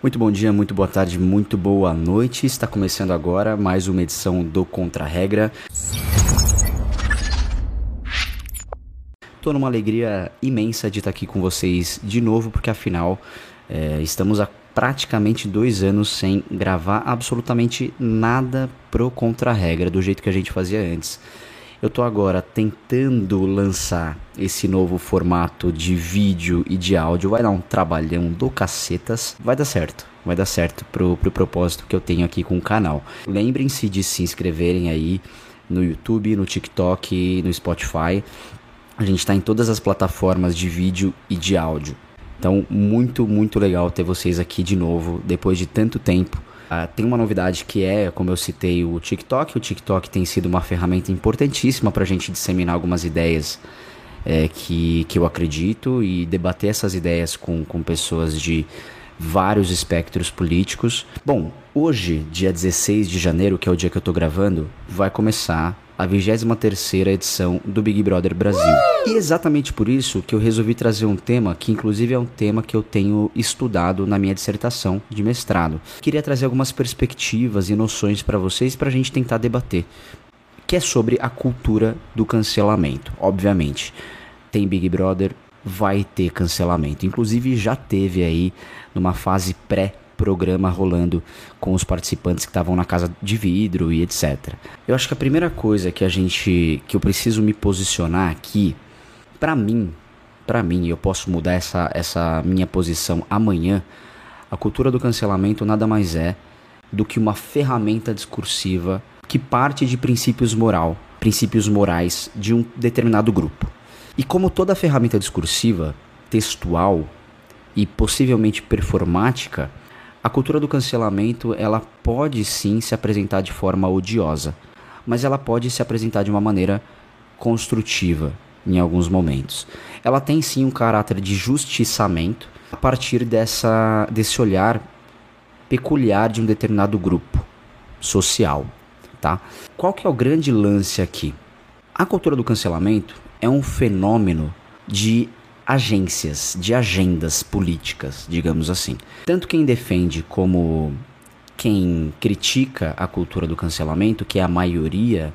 Muito bom dia, muito boa tarde, muito boa noite. Está começando agora mais uma edição do Contra Regra. Estou numa alegria imensa de estar aqui com vocês de novo, porque afinal é, estamos há praticamente dois anos sem gravar absolutamente nada pro Contra Regra do jeito que a gente fazia antes. Eu tô agora tentando lançar esse novo formato de vídeo e de áudio. Vai dar um trabalhão do cacetas. Vai dar certo. Vai dar certo pro, pro propósito que eu tenho aqui com o canal. Lembrem-se de se inscreverem aí no YouTube, no TikTok, no Spotify. A gente está em todas as plataformas de vídeo e de áudio. Então, muito, muito legal ter vocês aqui de novo depois de tanto tempo Uh, tem uma novidade que é, como eu citei, o TikTok. O TikTok tem sido uma ferramenta importantíssima para a gente disseminar algumas ideias é, que, que eu acredito e debater essas ideias com, com pessoas de vários espectros políticos. Bom, hoje, dia 16 de janeiro, que é o dia que eu estou gravando, vai começar a 23ª edição do Big Brother Brasil. E exatamente por isso que eu resolvi trazer um tema que inclusive é um tema que eu tenho estudado na minha dissertação de mestrado. Queria trazer algumas perspectivas e noções para vocês para a gente tentar debater, que é sobre a cultura do cancelamento. Obviamente, tem Big Brother, vai ter cancelamento. Inclusive já teve aí numa fase pré programa rolando com os participantes que estavam na casa de vidro e etc. Eu acho que a primeira coisa que a gente que eu preciso me posicionar aqui, para mim, para mim, eu posso mudar essa essa minha posição amanhã. A cultura do cancelamento nada mais é do que uma ferramenta discursiva que parte de princípios moral, princípios morais de um determinado grupo. E como toda ferramenta discursiva, textual e possivelmente performática, a cultura do cancelamento, ela pode sim se apresentar de forma odiosa, mas ela pode se apresentar de uma maneira construtiva em alguns momentos. Ela tem sim um caráter de justiçamento a partir dessa desse olhar peculiar de um determinado grupo social, tá? Qual que é o grande lance aqui? A cultura do cancelamento é um fenômeno de agências, de agendas políticas, digamos assim. Tanto quem defende como quem critica a cultura do cancelamento, que é a maioria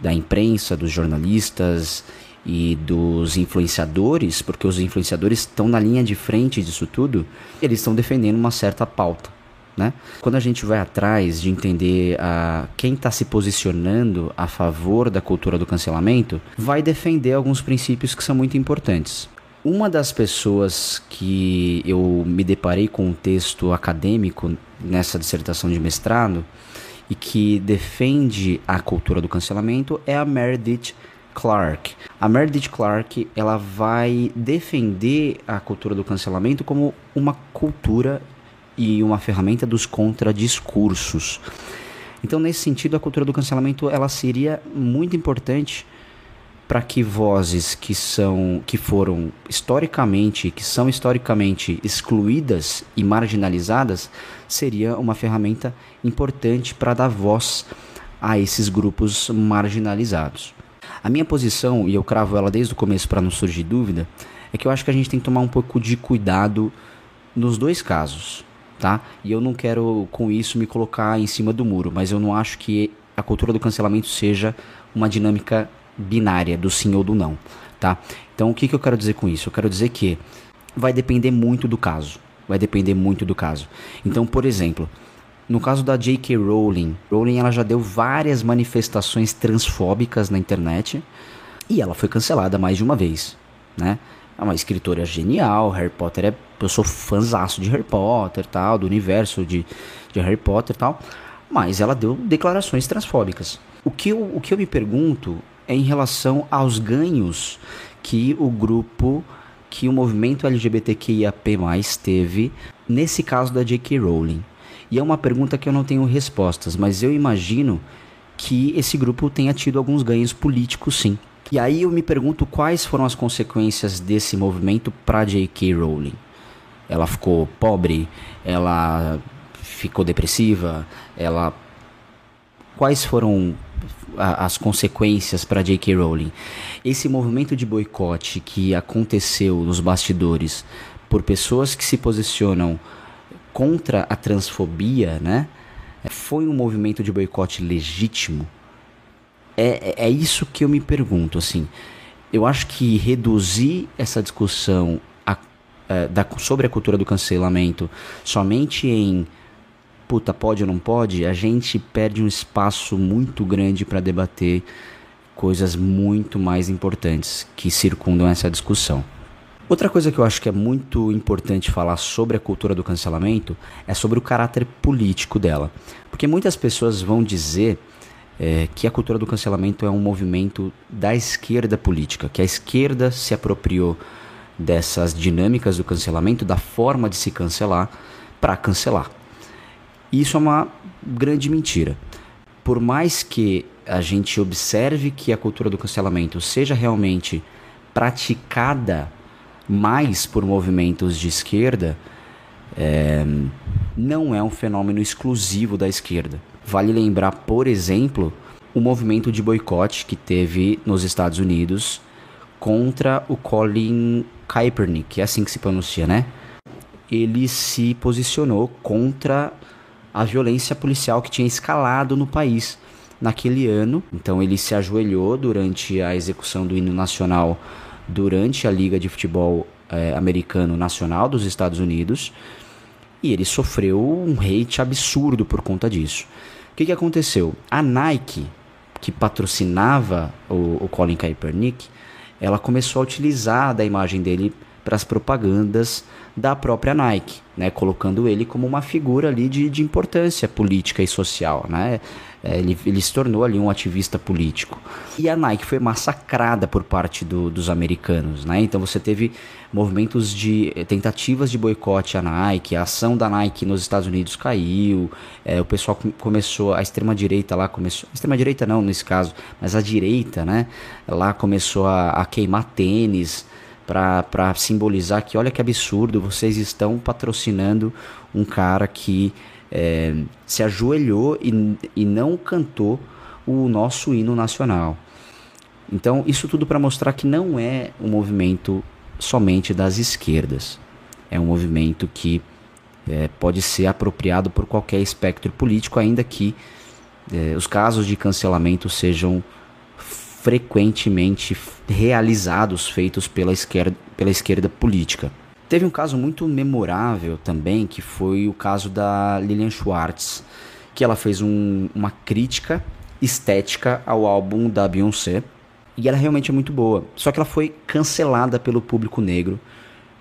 da imprensa, dos jornalistas e dos influenciadores, porque os influenciadores estão na linha de frente disso tudo, eles estão defendendo uma certa pauta. Né? Quando a gente vai atrás de entender a, quem está se posicionando a favor da cultura do cancelamento, vai defender alguns princípios que são muito importantes. Uma das pessoas que eu me deparei com um texto acadêmico nessa dissertação de mestrado e que defende a cultura do cancelamento é a Meredith Clark. A Meredith Clark ela vai defender a cultura do cancelamento como uma cultura e uma ferramenta dos contradiscursos. Então, nesse sentido, a cultura do cancelamento ela seria muito importante para que vozes que são que foram historicamente, que são historicamente excluídas e marginalizadas, seria uma ferramenta importante para dar voz a esses grupos marginalizados. A minha posição, e eu cravo ela desde o começo para não surgir dúvida, é que eu acho que a gente tem que tomar um pouco de cuidado nos dois casos tá? E eu não quero com isso me colocar em cima do muro, mas eu não acho que a cultura do cancelamento seja uma dinâmica binária do sim ou do não, tá? Então o que, que eu quero dizer com isso? Eu quero dizer que vai depender muito do caso, vai depender muito do caso. Então, por exemplo, no caso da J.K. Rowling, Rowling ela já deu várias manifestações transfóbicas na internet e ela foi cancelada mais de uma vez, né? É uma escritora genial, Harry Potter é. Eu sou fãzaço de Harry Potter tal, do universo de, de Harry Potter tal. Mas ela deu declarações transfóbicas. O que, eu, o que eu me pergunto é em relação aos ganhos que o grupo, que o movimento LGBTQIAP teve nesse caso da J.K. Rowling. E é uma pergunta que eu não tenho respostas, mas eu imagino que esse grupo tenha tido alguns ganhos políticos sim. E aí eu me pergunto quais foram as consequências desse movimento para J.K. Rowling. Ela ficou pobre, ela ficou depressiva, ela quais foram as consequências para J.K. Rowling? Esse movimento de boicote que aconteceu nos bastidores por pessoas que se posicionam contra a transfobia, né? Foi um movimento de boicote legítimo? É, é, é isso que eu me pergunto, assim. Eu acho que reduzir essa discussão a, é, da, sobre a cultura do cancelamento somente em puta, pode ou não pode, a gente perde um espaço muito grande para debater coisas muito mais importantes que circundam essa discussão. Outra coisa que eu acho que é muito importante falar sobre a cultura do cancelamento é sobre o caráter político dela. Porque muitas pessoas vão dizer é, que a cultura do cancelamento é um movimento da esquerda política, que a esquerda se apropriou dessas dinâmicas do cancelamento, da forma de se cancelar, para cancelar. Isso é uma grande mentira. Por mais que a gente observe que a cultura do cancelamento seja realmente praticada mais por movimentos de esquerda, é, não é um fenômeno exclusivo da esquerda. Vale lembrar, por exemplo, o movimento de boicote que teve nos Estados Unidos contra o Colin Kaepernick, é assim que se pronuncia, né? Ele se posicionou contra a violência policial que tinha escalado no país naquele ano. Então ele se ajoelhou durante a execução do hino nacional durante a Liga de Futebol é, Americano Nacional dos Estados Unidos e ele sofreu um hate absurdo por conta disso. O que, que aconteceu? A Nike, que patrocinava o, o Colin Kaepernick, ela começou a utilizar da imagem dele para as propagandas da própria Nike, né, colocando ele como uma figura ali de, de importância política e social, né? É, ele, ele, se tornou ali um ativista político. E a Nike foi massacrada por parte do, dos americanos, né? Então você teve movimentos de eh, tentativas de boicote à Nike, a ação da Nike nos Estados Unidos caiu, é, o pessoal começou, a extrema direita lá começou, a extrema direita não nesse caso, mas a direita, né? Lá começou a, a queimar tênis para simbolizar que olha que absurdo, vocês estão patrocinando um cara que é, se ajoelhou e, e não cantou o nosso hino nacional. Então, isso tudo para mostrar que não é um movimento somente das esquerdas. É um movimento que é, pode ser apropriado por qualquer espectro político, ainda que é, os casos de cancelamento sejam frequentemente realizados, feitos pela esquerda, pela esquerda política. Teve um caso muito memorável também, que foi o caso da Lilian Schwartz, que ela fez um, uma crítica estética ao álbum da Beyoncé, e ela realmente é muito boa. Só que ela foi cancelada pelo público negro,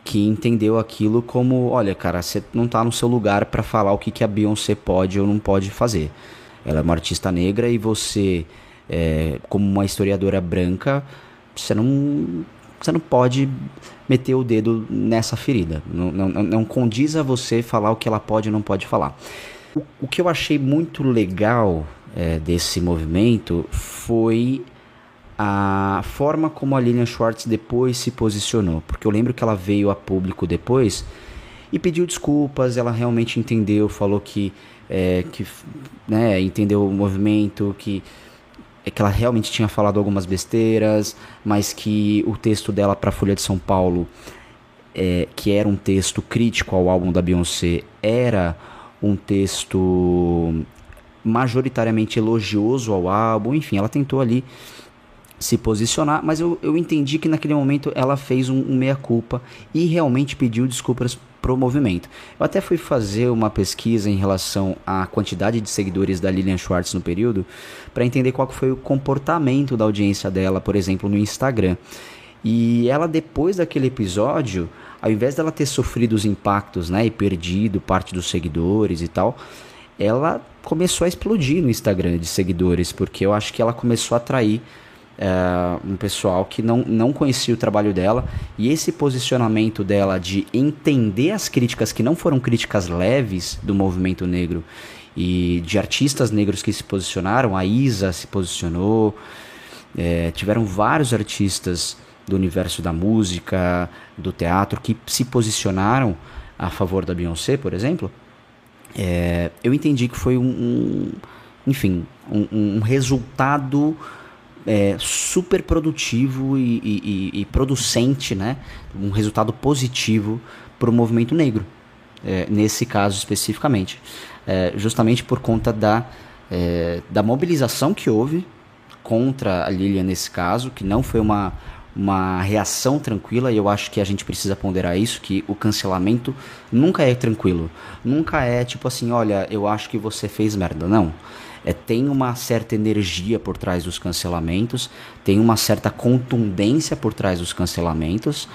que entendeu aquilo como, olha, cara, você não tá no seu lugar para falar o que, que a Beyoncé pode ou não pode fazer. Ela é uma artista negra e você, é, como uma historiadora branca, você não você não pode meter o dedo nessa ferida. Não, não, não condiz a você falar o que ela pode e não pode falar. O, o que eu achei muito legal é, desse movimento foi a forma como a Lilian Schwartz depois se posicionou. Porque eu lembro que ela veio a público depois e pediu desculpas, ela realmente entendeu, falou que, é, que né, entendeu o movimento, que é que ela realmente tinha falado algumas besteiras, mas que o texto dela para a Folha de São Paulo, é, que era um texto crítico ao álbum da Beyoncé, era um texto majoritariamente elogioso ao álbum, enfim, ela tentou ali se posicionar, mas eu, eu entendi que naquele momento ela fez um, um meia-culpa e realmente pediu desculpas pro movimento. Eu até fui fazer uma pesquisa em relação à quantidade de seguidores da Lilian Schwartz no período, para entender qual foi o comportamento da audiência dela, por exemplo, no Instagram. E ela, depois daquele episódio, ao invés dela ter sofrido os impactos né, e perdido parte dos seguidores e tal, ela começou a explodir no Instagram de seguidores, porque eu acho que ela começou a atrair é, um pessoal que não, não conhecia o trabalho dela e esse posicionamento dela de entender as críticas que não foram críticas leves do movimento negro e de artistas negros que se posicionaram, a Isa se posicionou, é, tiveram vários artistas do universo da música, do teatro que se posicionaram a favor da Beyoncé, por exemplo. É, eu entendi que foi um, um enfim, um, um resultado é, super produtivo e, e, e, producente, né? Um resultado positivo para o movimento negro. é, nesse caso especificamente, é, justamente por conta da, é, da mobilização que houve contra a Lilian nesse caso, que não foi uma, uma reação tranquila, e eu acho que a gente precisa ponderar isso, que o cancelamento nunca é tranquilo. Nunca é tipo assim, olha, eu acho que você fez merda. Não. É, tem uma certa energia por trás dos cancelamentos, tem uma certa contundência por trás dos cancelamentos,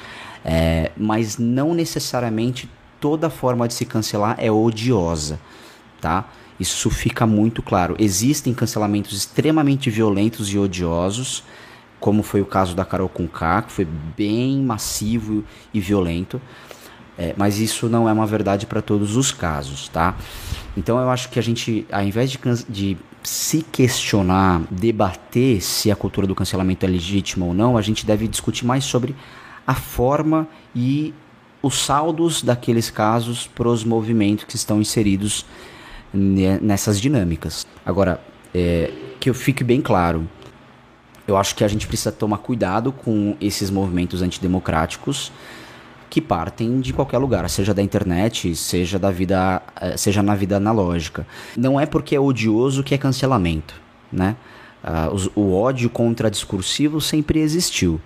é, mas não necessariamente toda forma de se cancelar é odiosa, tá? Isso fica muito claro. Existem cancelamentos extremamente violentos e odiosos, como foi o caso da Carol Conká, que foi bem massivo e violento. É, mas isso não é uma verdade para todos os casos, tá? Então eu acho que a gente, ao invés de, de se questionar, debater se a cultura do cancelamento é legítima ou não, a gente deve discutir mais sobre a forma e os saldos daqueles casos para os movimentos que estão inseridos nessas dinâmicas. Agora, é, que eu fique bem claro, eu acho que a gente precisa tomar cuidado com esses movimentos antidemocráticos que partem de qualquer lugar, seja da internet, seja da vida, é, seja na vida analógica. Não é porque é odioso que é cancelamento, né? Uh, o ódio contra discursivo sempre existiu.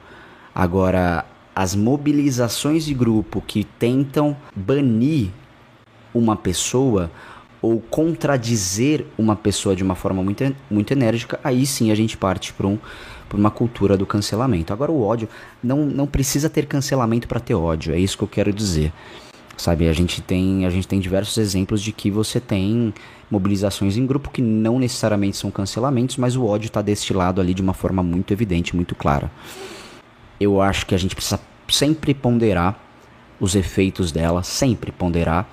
Agora, as mobilizações de grupo que tentam banir uma pessoa ou contradizer uma pessoa de uma forma muito, muito enérgica, aí sim a gente parte para um, uma cultura do cancelamento. Agora, o ódio não, não precisa ter cancelamento para ter ódio, é isso que eu quero dizer. Sabe, a gente, tem, a gente tem diversos exemplos de que você tem mobilizações em grupo que não necessariamente são cancelamentos, mas o ódio está destilado ali de uma forma muito evidente, muito clara. Eu acho que a gente precisa sempre ponderar os efeitos dela, sempre ponderar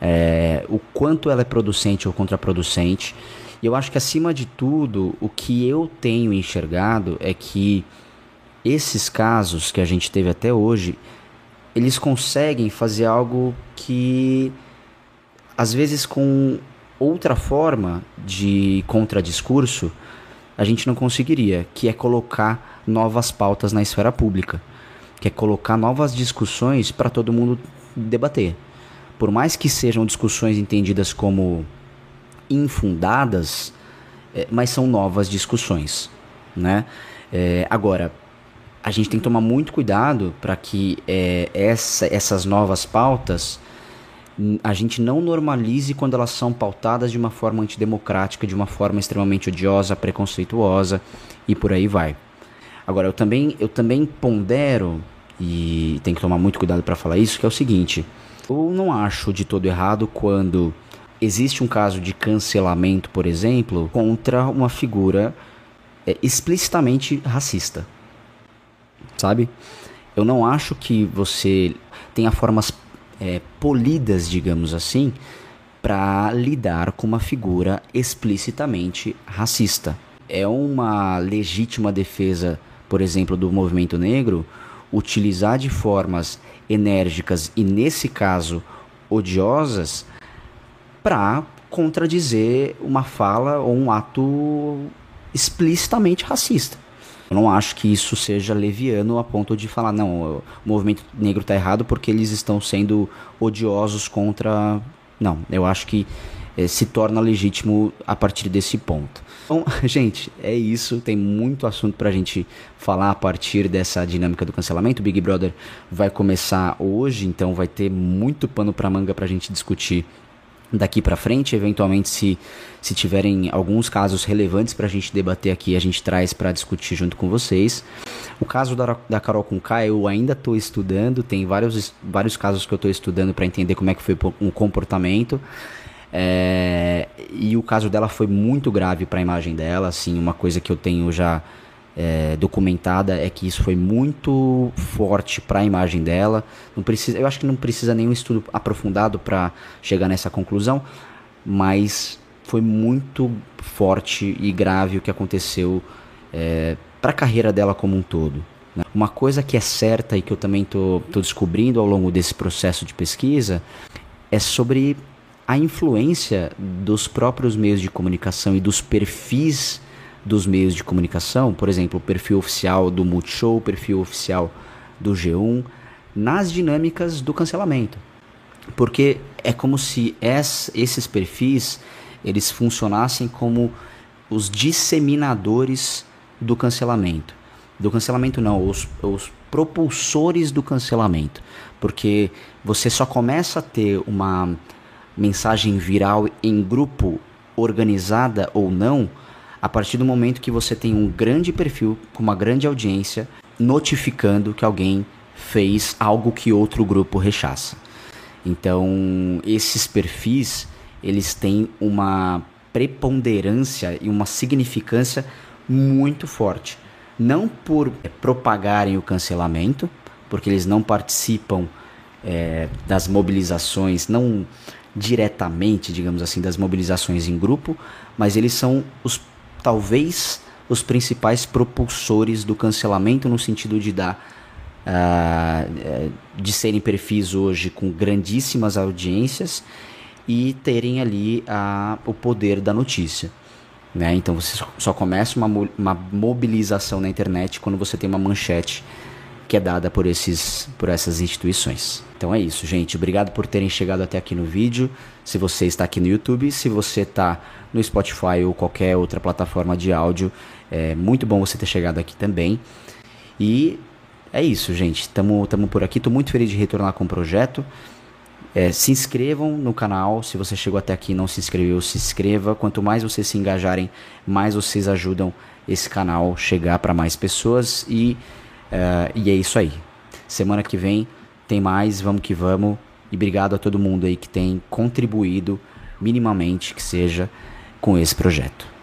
é, o quanto ela é producente ou contraproducente. E eu acho que acima de tudo, o que eu tenho enxergado é que esses casos que a gente teve até hoje, eles conseguem fazer algo que às vezes com outra forma de contradiscurso a gente não conseguiria, que é colocar novas pautas na esfera pública, que é colocar novas discussões para todo mundo debater por mais que sejam discussões entendidas como infundadas, é, mas são novas discussões, né? É, agora, a gente tem que tomar muito cuidado para que é, essa, essas novas pautas a gente não normalize quando elas são pautadas de uma forma antidemocrática, de uma forma extremamente odiosa, preconceituosa e por aí vai. Agora, eu também, eu também pondero, e tem que tomar muito cuidado para falar isso, que é o seguinte: eu não acho de todo errado quando existe um caso de cancelamento, por exemplo, contra uma figura é, explicitamente racista. Sabe? Eu não acho que você tenha formas é, polidas, digamos assim, para lidar com uma figura explicitamente racista. É uma legítima defesa, por exemplo, do movimento negro utilizar de formas enérgicas e, nesse caso, odiosas, para contradizer uma fala ou um ato explicitamente racista. Eu não acho que isso seja leviano a ponto de falar, não, o movimento negro está errado porque eles estão sendo odiosos contra. Não, eu acho que é, se torna legítimo a partir desse ponto. Então, gente, é isso. Tem muito assunto pra gente falar a partir dessa dinâmica do cancelamento. O Big Brother vai começar hoje, então vai ter muito pano pra manga pra gente discutir daqui para frente, eventualmente se, se tiverem alguns casos relevantes para a gente debater aqui, a gente traz para discutir junto com vocês. O caso da, da Carol com K eu ainda estou estudando, tem vários, vários casos que eu estou estudando para entender como é que foi o comportamento. É, e o caso dela foi muito grave para a imagem dela, assim, uma coisa que eu tenho já é, documentada é que isso foi muito forte para a imagem dela. Não precisa, eu acho que não precisa nenhum estudo aprofundado para chegar nessa conclusão, mas foi muito forte e grave o que aconteceu é, para a carreira dela como um todo. Né? Uma coisa que é certa e que eu também tô descobrindo ao longo desse processo de pesquisa é sobre a influência dos próprios meios de comunicação e dos perfis dos meios de comunicação, por exemplo, o perfil oficial do Multishow, o perfil oficial do G1, nas dinâmicas do cancelamento. Porque é como se esses perfis eles funcionassem como os disseminadores do cancelamento. Do cancelamento não, os, os propulsores do cancelamento. Porque você só começa a ter uma mensagem viral em grupo, organizada ou não, a partir do momento que você tem um grande perfil com uma grande audiência notificando que alguém fez algo que outro grupo rechaça. Então, esses perfis, eles têm uma preponderância e uma significância muito forte. Não por propagarem o cancelamento, porque eles não participam é, das mobilizações, não diretamente, digamos assim, das mobilizações em grupo, mas eles são os talvez os principais propulsores do cancelamento no sentido de dar uh, de serem perfis hoje com grandíssimas audiências e terem ali uh, o poder da notícia. Né? Então você só começa uma, uma mobilização na internet quando você tem uma manchete que é dada por, esses, por essas instituições. Então é isso, gente. Obrigado por terem chegado até aqui no vídeo. Se você está aqui no YouTube, se você está no Spotify ou qualquer outra plataforma de áudio, é muito bom você ter chegado aqui também. E é isso, gente. Estamos por aqui. Estou muito feliz de retornar com o projeto. É, se inscrevam no canal. Se você chegou até aqui e não se inscreveu, se inscreva. Quanto mais vocês se engajarem, mais vocês ajudam esse canal chegar para mais pessoas. E Uh, e é isso aí. Semana que vem tem mais, vamos que vamos. E obrigado a todo mundo aí que tem contribuído minimamente que seja com esse projeto.